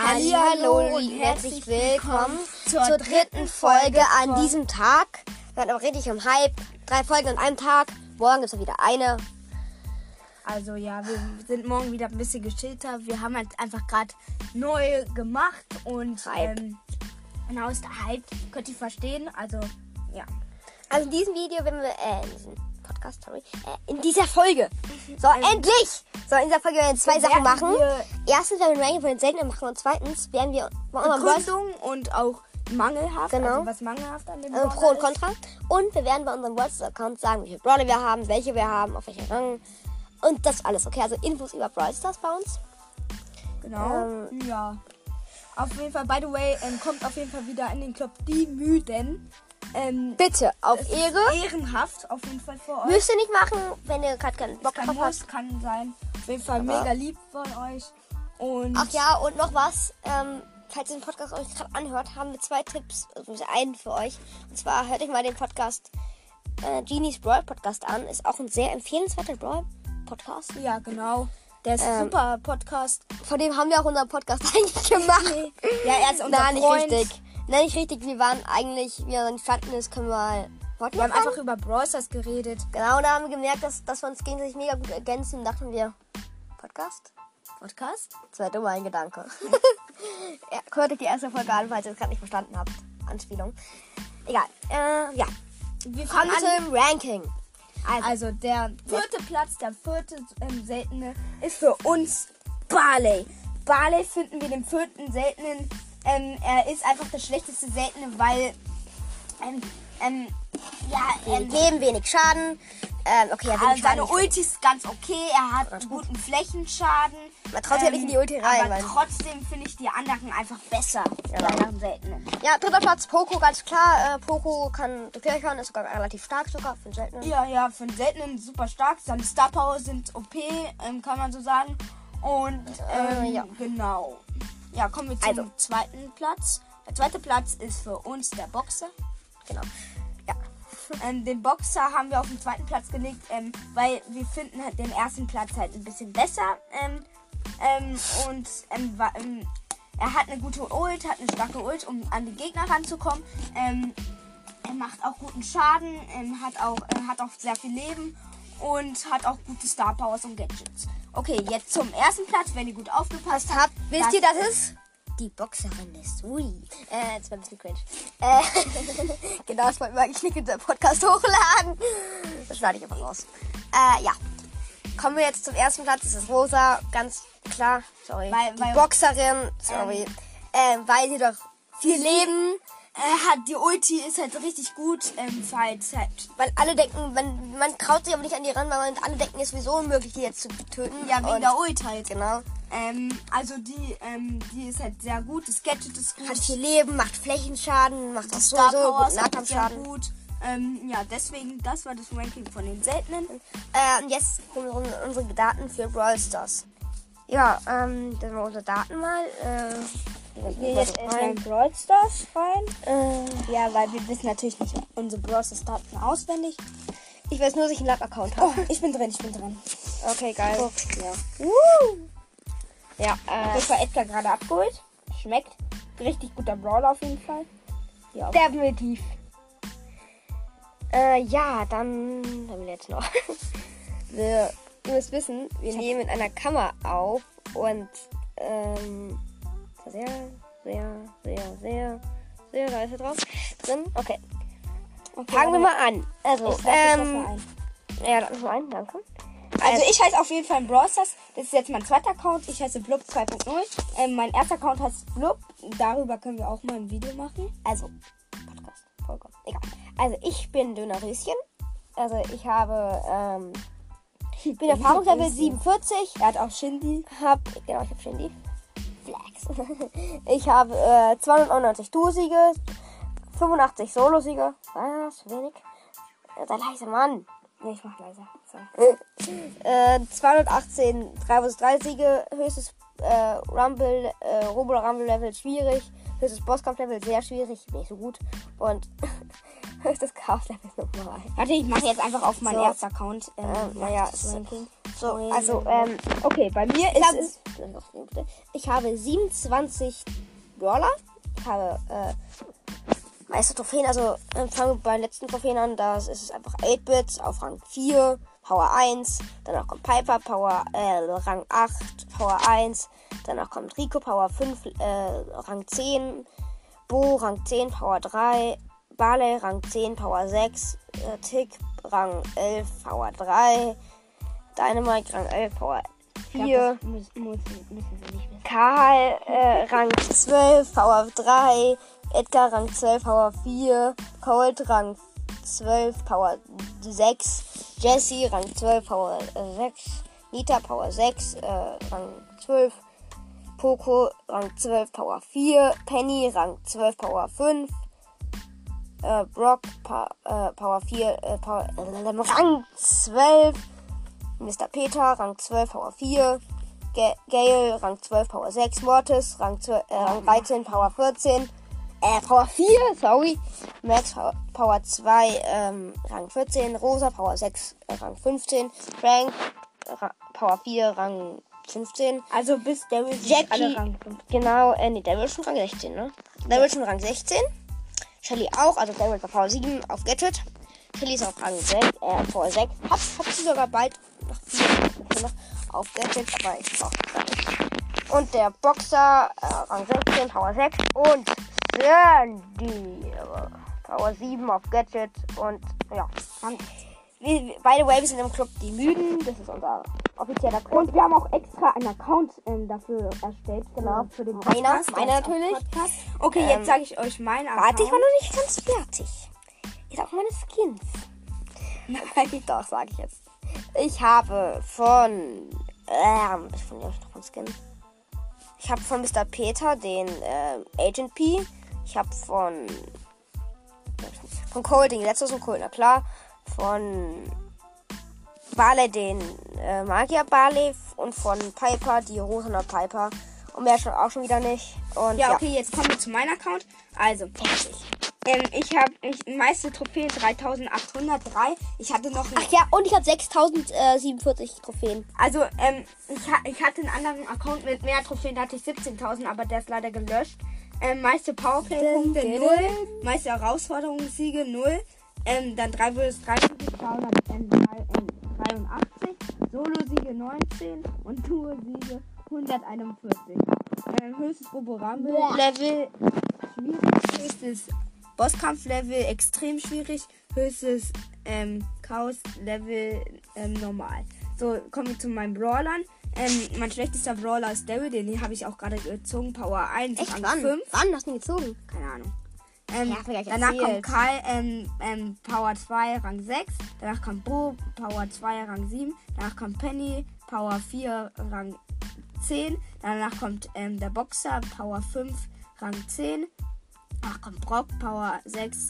Hallo und herzlich willkommen zur dritten Folge an diesem Tag. Wir waren aber richtig im Hype. Drei Folgen an einem Tag. Morgen ist wieder eine. Also ja, wir sind morgen wieder ein bisschen gechillter. Wir haben halt einfach gerade neu gemacht und Hype. ähm, genau ist der Hype. Könnt ihr verstehen? Also ja. Also in diesem Video werden wir, äh, Podcast, sorry, äh, in dieser Folge. So, endlich! So, in dieser Folge werden wir zwei Sachen machen. wir- Erstens werden wir ein Ranking von den Seltenen machen und zweitens werden wir Begründung und auch mangelhaft. Genau. Also was mangelhaft an dem äh, Pro und. Contra. Und wir werden bei unserem WhatsApp-Account sagen, wie viele Brawler wir haben, welche wir haben, auf welche Rang. Und das alles, okay? Also Infos über Brawl Stars bei uns. Genau. ja. Auf jeden Fall, by the way, ähm, kommt auf jeden Fall wieder in den Club die Müden. Ähm, Bitte, auf Ehre. ehrenhaft auf jeden Fall für euch. Müsst ihr nicht machen, wenn ihr gerade keinen Bock drauf habt. kann sein. Auf jeden Fall Aber- mega lieb von euch. Und Ach ja, und noch was. Ähm, falls ihr den Podcast euch gerade anhört, haben wir zwei Tipps, also einen für euch. Und zwar hört euch mal den Podcast äh, Genies Brawl Podcast an. Ist auch ein sehr empfehlenswerter Brawl Podcast. ja, genau. Der ist Ähm, super Podcast. Von dem haben wir auch unseren Podcast eigentlich gemacht. Ja, er ist unser Nein, nicht Freund. richtig. Nein, nicht richtig. Wir waren eigentlich, wie er dann standen ist, können wir mal Podcast Wir haben einfach über Brawl Stars geredet. Genau, da haben wir gemerkt, dass, dass wir uns gegenseitig mega gut ergänzen. dachten wir, Podcast? Podcast? Das war dummer ein Gedanke. ja, hört euch die erste Folge an, falls ihr es gerade nicht verstanden habt. Anspielung. Egal. Äh, ja. Wir Kommen fangen an. zum Ranking. Also, Also der vierte Platz, der vierte ähm, seltene, ist für uns Barley. Barley finden wir den vierten seltenen. Ähm, er ist einfach das schlechteste seltene, weil ähm, ähm, ja, ähm, geben wenig Schaden. Ähm, okay, ja, äh, wenig seine Schaden. Ulti ist ganz okay. Er hat einen guten Flächenschaden. Man traut ja nicht in die Ulti rein, Aber trotzdem finde ich die anderen einfach besser. Die anderen seltenen. Ja, dritter Platz, Poco, ganz klar. Äh, Poco kann durchhauen, ist sogar relativ stark sogar für den seltenen. Ja, ja, für den seltenen super stark. Seine Star Power sind OP, ähm, kann man so sagen. Und ähm, Äh, ja. genau. Ja, kommen wir zum Also. zweiten Platz. Der zweite Platz ist für uns der Boxer. Genau. Ja. Ähm, den Boxer haben wir auf den zweiten Platz gelegt, ähm, weil wir finden halt den ersten Platz halt ein bisschen besser. Ähm, ähm, und ähm, wa- ähm, er hat eine gute Ult, hat eine starke Ult, um an die Gegner ranzukommen. Er macht auch guten Schaden, hat, auch, äh, hat auch sehr viel Leben und hat auch gute Star Powers und Gadgets. Okay, jetzt zum ersten Platz, wenn ihr gut aufgepasst habt. Wisst ihr, das ist die Boxerin des Sui. Äh, das war ein bisschen cringe. Äh, genau, das wollten wir eigentlich nicht in der Podcast hochladen. Das schneide ich einfach raus. Äh, ja. Kommen wir jetzt zum ersten Platz. Das ist Rosa, ganz klar. Sorry. Weil- die weil- Boxerin, sorry. Ähm, weil sie doch viel Leben. Hat die Ulti, ist halt richtig gut, ähm, falls halt Weil alle denken, man, man traut sich aber nicht an die ran, weil man, alle denken, es ist sowieso unmöglich, die jetzt zu töten. Ja, wegen Und- der Ult halt. Genau. Ähm, also die, ähm, die ist halt sehr gut. Das Gadget ist gut. Hat viel Leben, macht Flächenschaden, macht auch so, Star so Power gut ist auch sehr Nahkampfschaden. gut. Ähm, ja, deswegen, das war das Ranking von den seltenen. Äh, und jetzt unsere, unsere Daten für Brawl Stars. Ja, ähm, dann mal unsere Daten mal. Äh, Hier jetzt erstmal in Brawl Stars rein. äh, Ja, weil wir wissen natürlich nicht unsere Brawl Stars Daten auswendig. ich weiß nur, dass ich einen Lab-Account Oh, habe. ich bin drin, ich bin drin. Okay, geil. Ja. Ja, Das äh, war Edgar gerade abgeholt. Schmeckt. Richtig guter Brawler auf jeden Fall. Ja, definitiv. Äh, ja, dann haben wir jetzt noch. wir, ihr müsst wissen, wir nehmen in einer Kammer auf und, ähm, sehr, sehr, sehr, sehr, sehr, er drauf. Drin, okay. okay, Fangen wir mal an. Also, Ich jetzt ähm, ein. ja, mich mal ein, danke. Also ich heiße auf jeden Fall Brawl Stars. Das ist jetzt mein zweiter Account. Ich heiße Blub 2.0. Ähm, mein erster Account heißt Blub. Darüber können wir auch mal ein Video machen. Also, Podcast, vollkommen. Egal. Also, ich bin Dönerröschen. Also, ich habe, ähm, bin Erfahrungslevel 47. Er hat auch Shindy. Hab, genau, ich habe Shindy. Flex. ich habe äh, 299 Duo-Siege, 85 Solo-Siege. Was? Wenig? Sei leise, Mann. Nee, ich mach leiser. So. Äh, 218 3 vs 3 Siege, höchstes äh, Rumble, äh, Robo Rumble Level schwierig, höchstes Bosskampf Level sehr schwierig, nicht so gut und höchstes Chaos Level normal. Warte, ich mache jetzt einfach auf meinen So. ersten Account. Ähm, Ähm, naja, das Ranking. So, also, ähm, okay, bei mir Ich ist es. Ich habe 27 Brawler. Ich habe, äh, meiste Trophäen, also äh, fangen wir bei den letzten Trophäen an. Da ist es einfach 8-Bits auf Rang 4, Power 1. Danach kommt Piper, Power, äh, Rang 8, Power 1. Danach kommt Rico, Power 5, äh, Rang 10. Bo, Rang 10, Power 3. Barley, Rang 10, Power 6. Äh, Tick, Rang 11, Power 3. Dynamite, Rang 11, Power 4. Muss, muss, müssen sie nicht wissen. Karl, äh, Rang 12, Power 3. Edgar, Rang 12, Power 4. Colt, Rang 12, Power 6. Jesse, Rang 12, Power äh, 6. Nita, Power 6, äh, Rang 12. Poco, Rang 12, Power 4. Penny, Rang 12, Power 5. Äh, Brock, pa äh, Power 4, äh, Power, äh, Rang 12. Mr. Peter, Rang 12, Power 4. Ga- Gale, Rang 12, Power 6. Mortis, Rang, 12, äh, Rang 13, Power 14. Äh, Power 4, sorry. Max, Power, Power 2, ähm, Rang 14. Rosa, Power 6, äh, Rang 15. Frank, Ra Power 4, Rang 15. Also bis Daryl Jackie, alle Rang 5. genau, äh, nee, der will schon Rang 16, ne? Der will schon Rang 16. Shelly auch, also der will bei Power 7 auf Gadget. Shelly ist auf Rang 6, äh, Power 6. Hab, hab sie sogar bald noch vier noch auf Gadget, aber ich brauche gar nicht. Und der Boxer, äh, Rang 16, Power 6. Und Sandy, äh, Power 7 auf Gadget. Und ja, Rang- wir, by the way, wir sind im Club Die Müden. Das ist unser offizieller Club. Und wir haben auch extra einen Account ähm, dafür erstellt. Genau. Für den Meiner, Podcast, meiner auch natürlich. Podcast. Okay, Ähm, jetzt sage ich euch meinen Account. Warte, ich war noch nicht ganz fertig. Ich sag meine Skins. Nein, doch, sage ich jetzt. Ich habe von. Ähm, ich von, ich noch von Skin. Ich habe von Mr. Peter den ähm, Agent P. Ich habe von. Von Cole den letztes und Cole, na klar. Von Barley den äh, Magier Barley und von Piper die Rosaner Piper. Und mehr schon auch schon wieder nicht. Und Ja, ja, okay, jetzt kommen wir zu meinem Account. Also, ähm, ich habe ich, meiste Trophäen 3803. Ich hatte noch Ach ja, und ich habe 6047 Trophäen. also ähm, ich, ha- ich hatte einen anderen Account mit mehr Trophäen, da hatte ich 17.000, aber der ist leider gelöscht. Ähm, meiste Powerplay-Punkte Dun, dun, 0, meiste Herausforderungssiege 0, ähm, dann 3 vs 3 283, Solo-Siege 19 und Tour-Siege 141. Ähm, höchstes Boborambe-Level schwierig, höchstes Bosskampf-Level extrem schwierig, höchstes ähm, Chaos-Level ähm, normal. So, kommen wir zu meinen Brawlern. Ähm, mein schlechtester Brawler ist Daryl, den habe ich auch gerade gezogen. Power 1, Echt? Rang Wann? 5. Wann hast du ihn gezogen? Keine Ahnung. Ähm, Ja, danach erzählt. kommt Karl, ähm, ähm, Power 2, Rang 6. Danach kommt Bo, Power 2, Rang 7. Danach kommt Penny, Power 4, Rang 10. Danach kommt ähm, der Boxer, Power 5, Rang 10. Danach kommt Brock, Power 6,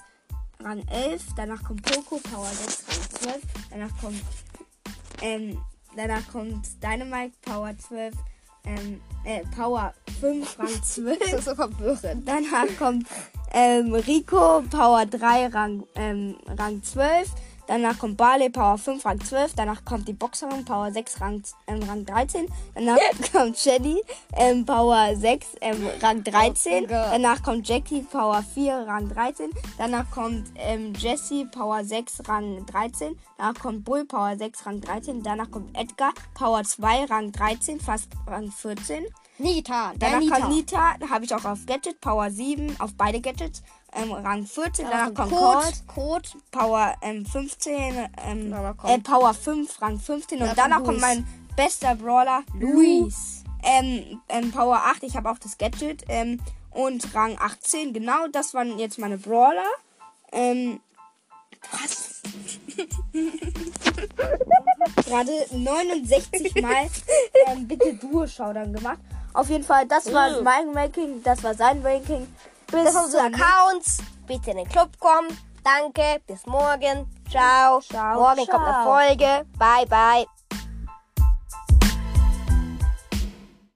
Rang 11. Danach kommt Poco, Power 6, Rang 12. Danach kommt, ähm, danach kommt Dynamite, Power 12, ähm, äh, Power 5, Rang 12. Das ist so verwirrend. Danach kommt ähm, Rico, Power 3, Rang, ähm, Rang 12. Danach kommt Barley, Power 5, Rang 12. Danach kommt die Boxerin, Power 6, Rang, ähm, Rang 13. Danach kommt Shelly, ähm, Power 6, ähm, Rang 13. Oh Gott. Danach kommt Jackie, Power 4, Rang 13. Danach kommt ähm, Jessie, Power 6, Rang 13. Danach kommt Bull, Power 6, Rang 13. Danach kommt Edgar, Power 2, Rang 13, fast Rang 14. Nita, Danach Nita. kommt Nita, da habe ich auch auf Gadget, Power 7, auf beide Gadgets, ähm, Rang 14. Danach kommt Code, Code. Power ähm, 15, ähm, Danach äh, Power 5, Rang 15. Und Danach danach kommt mein bester Brawler, Luis. Ähm, ähm, Power 8, ich habe auch das Gadget. Ähm, und Rang 18, genau, das waren jetzt meine Brawler. Was? Gerade 69 Mal ähm, bitte Duo-Showdown gemacht. Auf jeden Fall, das war Mhm. mein Ranking, das war sein Ranking. Bis sind unsere zum Accounts. Bitte in den Club kommen. Danke. Bis morgen. Ciao. Ciao, morgen kommt eine ciao. Folge. Bye, bye.